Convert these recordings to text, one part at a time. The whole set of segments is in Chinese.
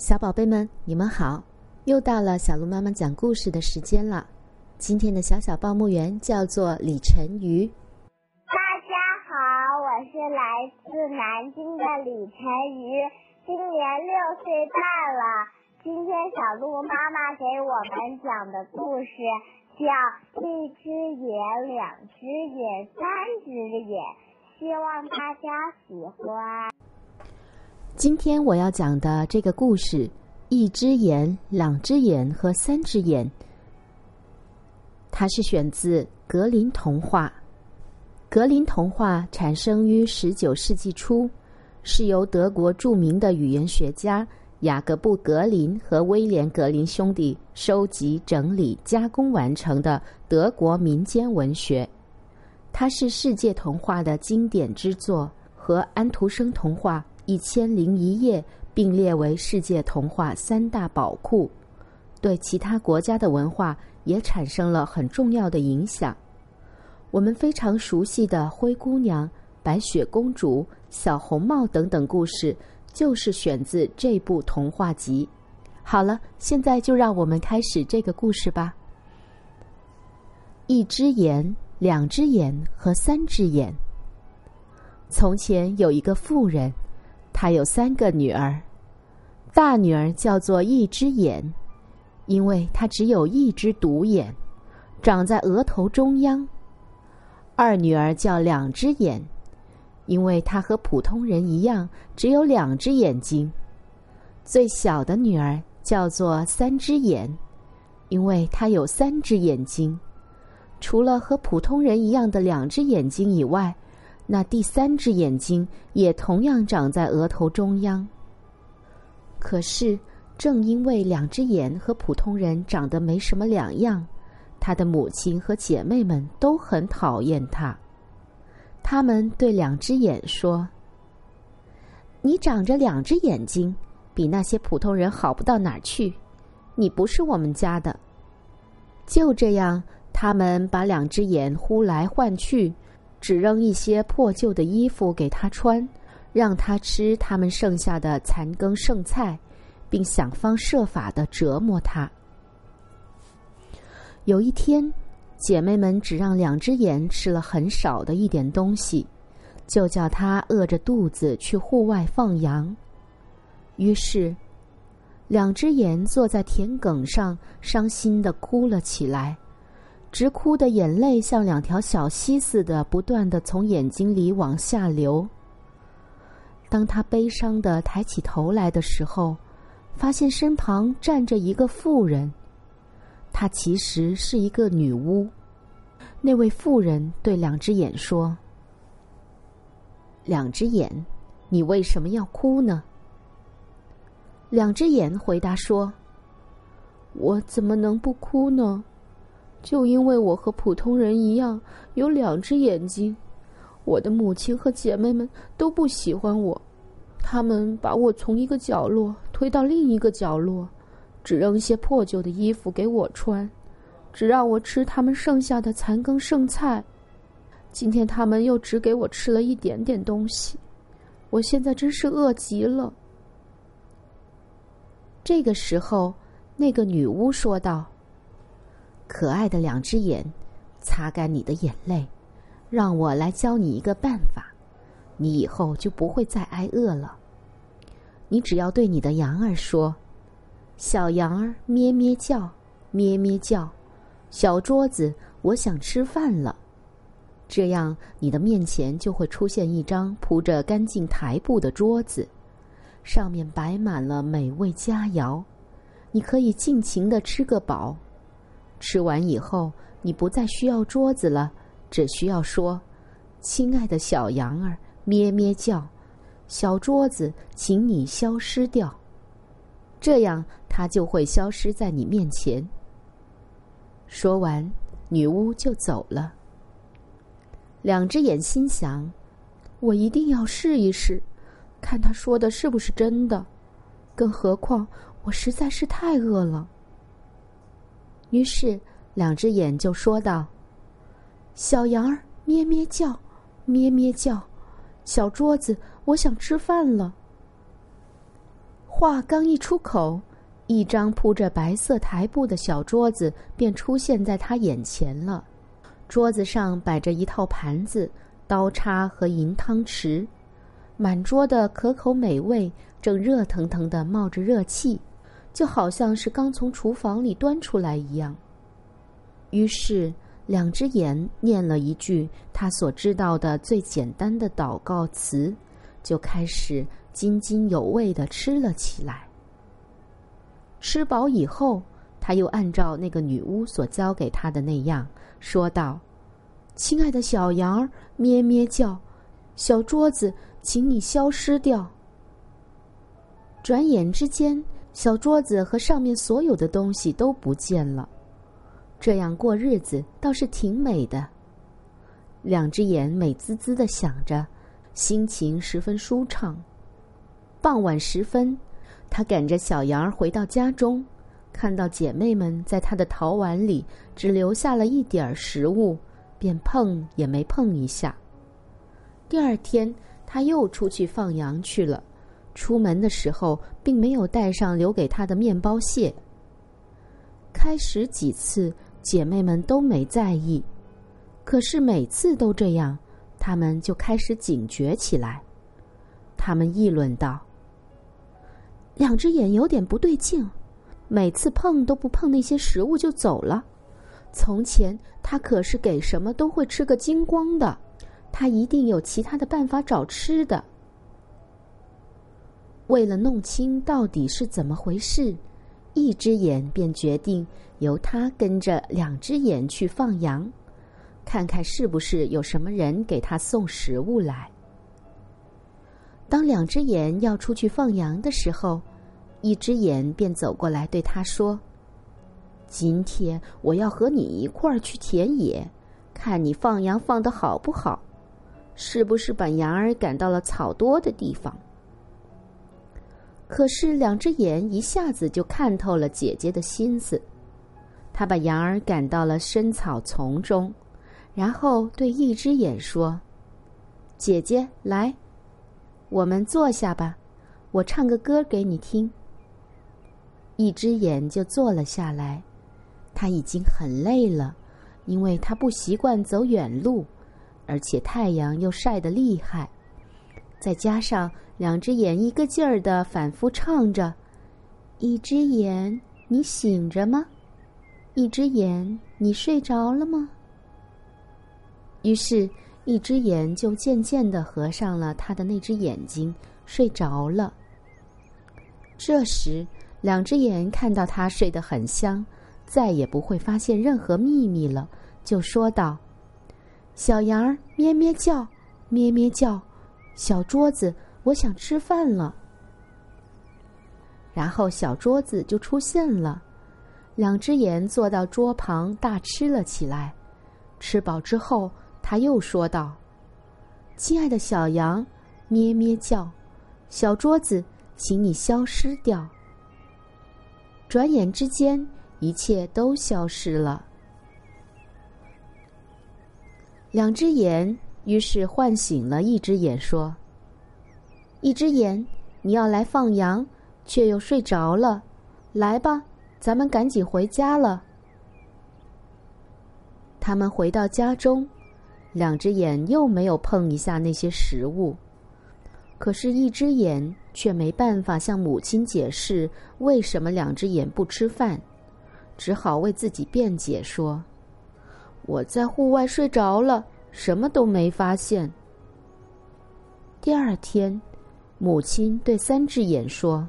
小宝贝们，你们好！又到了小鹿妈妈讲故事的时间了。今天的小小报幕员叫做李晨瑜。大家好，我是来自南京的李晨瑜，今年六岁半了。今天小鹿妈妈给我们讲的故事叫《一只眼、两只眼、三只眼》，希望大家喜欢。今天我要讲的这个故事，《一只眼、两只眼和三只眼》，它是选自格林童话。格林童话产生于十九世纪初，是由德国著名的语言学家雅各布·格林和威廉·格林兄弟收集、整理、加工完成的德国民间文学。它是世界童话的经典之作，和安徒生童话。一千零一夜并列为世界童话三大宝库，对其他国家的文化也产生了很重要的影响。我们非常熟悉的《灰姑娘》《白雪公主》《小红帽》等等故事，就是选自这部童话集。好了，现在就让我们开始这个故事吧。一只眼，两只眼和三只眼。从前有一个妇人。他有三个女儿，大女儿叫做一只眼，因为她只有一只独眼，长在额头中央；二女儿叫两只眼，因为她和普通人一样只有两只眼睛；最小的女儿叫做三只眼，因为她有三只眼睛，除了和普通人一样的两只眼睛以外。那第三只眼睛也同样长在额头中央。可是，正因为两只眼和普通人长得没什么两样，他的母亲和姐妹们都很讨厌他。他们对两只眼说：“你长着两只眼睛，比那些普通人好不到哪儿去。你不是我们家的。”就这样，他们把两只眼呼来唤去。只扔一些破旧的衣服给他穿，让他吃他们剩下的残羹剩菜，并想方设法的折磨他。有一天，姐妹们只让两只眼吃了很少的一点东西，就叫他饿着肚子去户外放羊。于是，两只眼坐在田埂上，伤心的哭了起来。直哭的眼泪像两条小溪似的，不断的从眼睛里往下流。当他悲伤的抬起头来的时候，发现身旁站着一个妇人，她其实是一个女巫。那位妇人对两只眼说：“两只眼，你为什么要哭呢？”两只眼回答说：“我怎么能不哭呢？”就因为我和普通人一样有两只眼睛，我的母亲和姐妹们都不喜欢我，他们把我从一个角落推到另一个角落，只扔一些破旧的衣服给我穿，只让我吃他们剩下的残羹剩菜。今天他们又只给我吃了一点点东西，我现在真是饿极了。这个时候，那个女巫说道。可爱的两只眼，擦干你的眼泪，让我来教你一个办法，你以后就不会再挨饿了。你只要对你的羊儿说：“小羊儿咩咩叫，咩咩叫，小桌子，我想吃饭了。”这样，你的面前就会出现一张铺着干净台布的桌子，上面摆满了美味佳肴，你可以尽情的吃个饱。吃完以后，你不再需要桌子了，只需要说：“亲爱的小羊儿，咩咩叫，小桌子，请你消失掉。”这样，它就会消失在你面前。说完，女巫就走了。两只眼心想：“我一定要试一试，看他说的是不是真的。更何况，我实在是太饿了。”于是，两只眼就说道：“小羊儿咩咩叫，咩咩叫，小桌子，我想吃饭了。”话刚一出口，一张铺着白色台布的小桌子便出现在他眼前了。桌子上摆着一套盘子、刀叉和银汤匙，满桌的可口美味正热腾腾的冒着热气，就好像是刚从厨房里端出来一样。于是，两只眼念了一句他所知道的最简单的祷告词，就开始。津津有味的吃了起来。吃饱以后，他又按照那个女巫所教给他的那样说道：“亲爱的小羊儿，咩咩叫；小桌子，请你消失掉。”转眼之间，小桌子和上面所有的东西都不见了。这样过日子倒是挺美的。两只眼美滋滋的想着，心情十分舒畅。傍晚时分，他赶着小羊儿回到家中，看到姐妹们在他的陶碗里只留下了一点儿食物，便碰也没碰一下。第二天，他又出去放羊去了。出门的时候，并没有带上留给他的面包屑。开始几次，姐妹们都没在意，可是每次都这样，他们就开始警觉起来。他们议论道。两只眼有点不对劲，每次碰都不碰那些食物就走了。从前他可是给什么都会吃个精光的，他一定有其他的办法找吃的。为了弄清到底是怎么回事，一只眼便决定由他跟着两只眼去放羊，看看是不是有什么人给他送食物来。当两只眼要出去放羊的时候，一只眼便走过来对他说：“今天我要和你一块儿去田野，看你放羊放的好不好，是不是把羊儿赶到了草多的地方。”可是两只眼一下子就看透了姐姐的心思，他把羊儿赶到了深草丛中，然后对一只眼说：“姐姐，来。”我们坐下吧，我唱个歌给你听。一只眼就坐了下来，他已经很累了，因为他不习惯走远路，而且太阳又晒得厉害，再加上两只眼一个劲儿的反复唱着：“一只眼，你醒着吗？一只眼，你睡着了吗？”于是。一只眼就渐渐的合上了他的那只眼睛，睡着了。这时，两只眼看到他睡得很香，再也不会发现任何秘密了，就说道：“小羊儿咩咩叫，咩咩叫，小桌子，我想吃饭了。”然后小桌子就出现了，两只眼坐到桌旁大吃了起来。吃饱之后。他又说道：“亲爱的小羊，咩咩叫，小桌子，请你消失掉。”转眼之间，一切都消失了。两只眼于是唤醒了一只眼，说：“一只眼，你要来放羊，却又睡着了。来吧，咱们赶紧回家了。”他们回到家中。两只眼又没有碰一下那些食物，可是，一只眼却没办法向母亲解释为什么两只眼不吃饭，只好为自己辩解说：“我在户外睡着了，什么都没发现。”第二天，母亲对三只眼说：“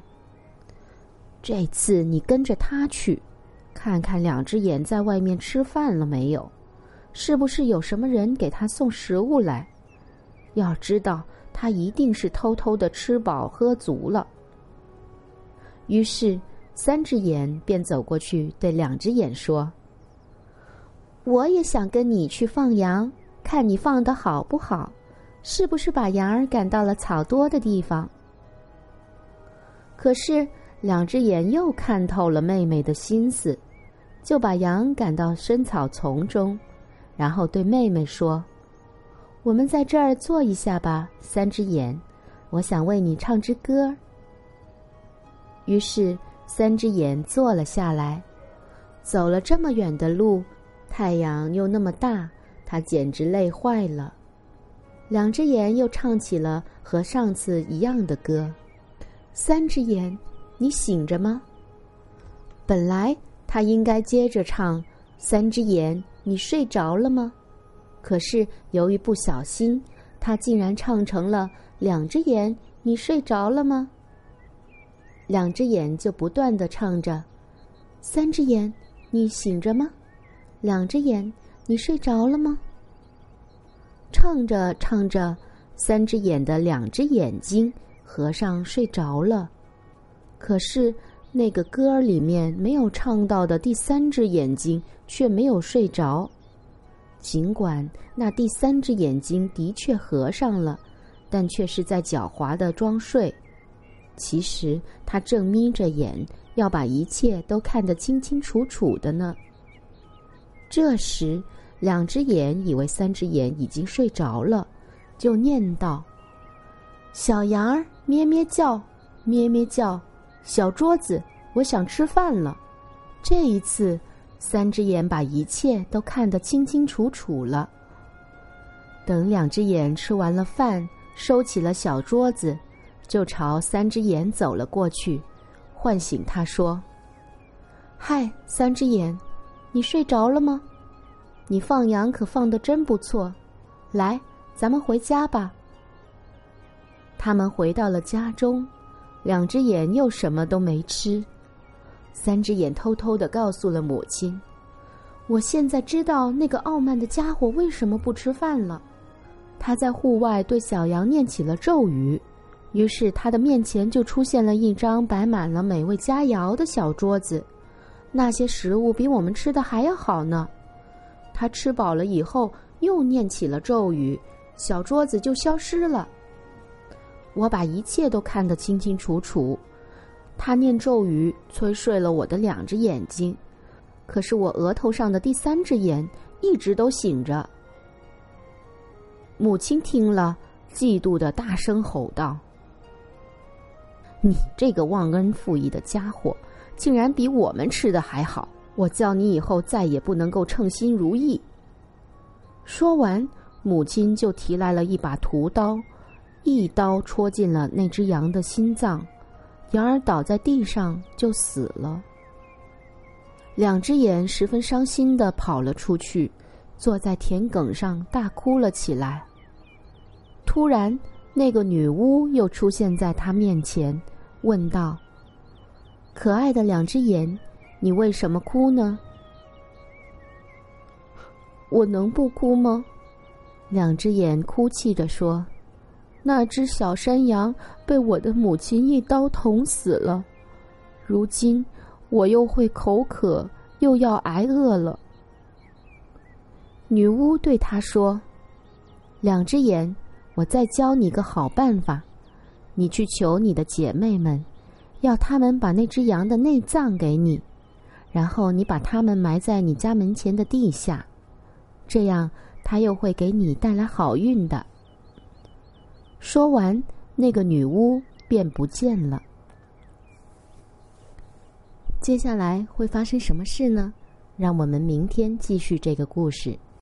这次你跟着他去，看看两只眼在外面吃饭了没有。”是不是有什么人给他送食物来？要知道，他一定是偷偷的吃饱喝足了。于是，三只眼便走过去，对两只眼说：“我也想跟你去放羊，看你放的好不好，是不是把羊儿赶到了草多的地方？”可是，两只眼又看透了妹妹的心思，就把羊赶到深草丛中。然后对妹妹说：“我们在这儿坐一下吧，三只眼，我想为你唱支歌。”于是三只眼坐了下来。走了这么远的路，太阳又那么大，他简直累坏了。两只眼又唱起了和上次一样的歌。三只眼，你醒着吗？本来他应该接着唱：“三只眼，你睡着了吗？”可是由于不小心，他竟然唱成了：“两只眼，你睡着了吗？”两只眼就不断的唱着：“三只眼。”你醒着吗？两只眼，你睡着了吗？唱着唱着，三只眼的两只眼睛合上睡着了。可是那个歌儿里面没有唱到的第三只眼睛却没有睡着。尽管那第三只眼睛的确合上了，但却是在狡猾的装睡。其实他正眯着眼。要把一切都看得清清楚楚的呢。这时，两只眼以为三只眼已经睡着了，就念道：“小羊儿咩咩叫，咩咩叫，小桌子，我想吃饭了。”这一次，三只眼把一切都看得清清楚楚了。等两只眼吃完了饭，收起了小桌子，就朝三只眼走了过去。唤醒他说：“嗨，三只眼，你睡着了吗？你放羊可放的真不错。来，咱们回家吧。”他们回到了家中，两只眼又什么都没吃。三只眼偷偷的告诉了母亲：“我现在知道那个傲慢的家伙为什么不吃饭了。他在户外对小羊念起了咒语。”于是他的面前就出现了一张摆满了美味佳肴的小桌子，那些食物比我们吃的还要好呢。他吃饱了以后，又念起了咒语，小桌子就消失了。我把一切都看得清清楚楚。他念咒语，催睡了我的两只眼睛，可是我额头上的第三只眼一直都醒着。母亲听了，嫉妒的大声吼道。你这个忘恩负义的家伙，竟然比我们吃的还好！我叫你以后再也不能够称心如意。说完，母亲就提来了一把屠刀，一刀戳进了那只羊的心脏，羊儿倒在地上就死了。两只眼十分伤心的跑了出去，坐在田埂上大哭了起来。突然，那个女巫又出现在他面前。问道：“可爱的两只眼，你为什么哭呢？”我能不哭吗？两只眼哭泣着说：“那只小山羊被我的母亲一刀捅死了，如今我又会口渴，又要挨饿了。”女巫对他说：“两只眼，我再教你个好办法。”你去求你的姐妹们，要他们把那只羊的内脏给你，然后你把它们埋在你家门前的地下，这样他又会给你带来好运的。说完，那个女巫便不见了。接下来会发生什么事呢？让我们明天继续这个故事。